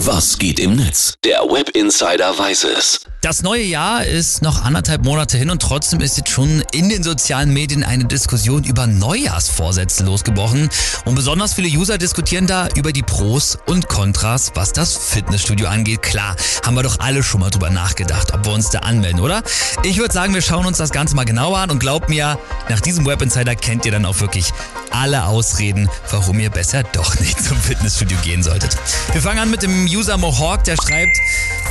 Was geht im Netz? Der Web Insider weiß es. Das neue Jahr ist noch anderthalb Monate hin und trotzdem ist jetzt schon in den sozialen Medien eine Diskussion über Neujahrsvorsätze losgebrochen. Und besonders viele User diskutieren da über die Pros und Kontras, was das Fitnessstudio angeht. Klar, haben wir doch alle schon mal drüber nachgedacht, ob wir uns da anmelden, oder? Ich würde sagen, wir schauen uns das Ganze mal genauer an und glaubt mir, nach diesem Web Insider kennt ihr dann auch wirklich alle Ausreden, warum ihr besser doch nicht zum Fitnessstudio gehen solltet. Wir fangen an mit dem User Mohawk, der schreibt,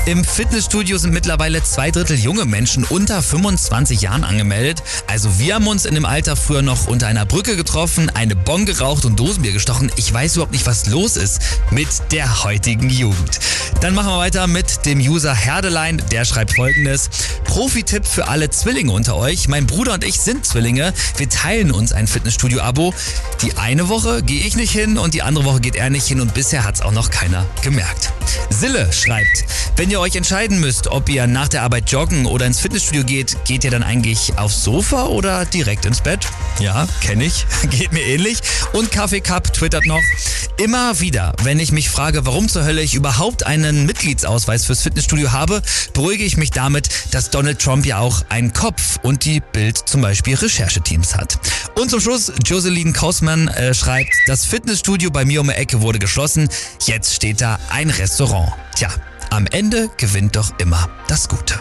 im Fitnessstudio sind mittlerweile zwei Drittel junge Menschen unter 25 Jahren angemeldet. Also wir haben uns in dem Alter früher noch unter einer Brücke getroffen, eine Bon geraucht und Dosenbier gestochen. Ich weiß überhaupt nicht, was los ist mit der heutigen Jugend. Dann machen wir weiter mit dem User Herdelein. Der schreibt folgendes. Profi-Tipp für alle Zwillinge unter euch. Mein Bruder und ich sind Zwillinge. Wir teilen uns ein Fitnessstudio-Abo. Die eine Woche gehe ich nicht hin und die andere Woche geht er nicht hin und bisher hat es auch noch keiner gemerkt. Sille schreibt, wenn ihr euch entscheiden müsst, ob ihr nach der Arbeit joggen oder ins Fitnessstudio geht, geht ihr dann eigentlich aufs Sofa oder direkt ins Bett? Ja, kenne ich, geht mir ähnlich. Und Kaffee twittert noch, immer wieder, wenn ich mich frage, warum zur Hölle ich überhaupt einen Mitgliedsausweis fürs Fitnessstudio habe, beruhige ich mich damit, dass Donald Trump ja auch einen Kopf und die Bild zum Beispiel Rechercheteams hat. Und zum Schluss, Jocelyn Kausmann äh, schreibt, das Fitnessstudio bei mir um die Ecke wurde geschlossen, jetzt steht da ein Restaurant. Tja, am Ende gewinnt doch immer das Gute.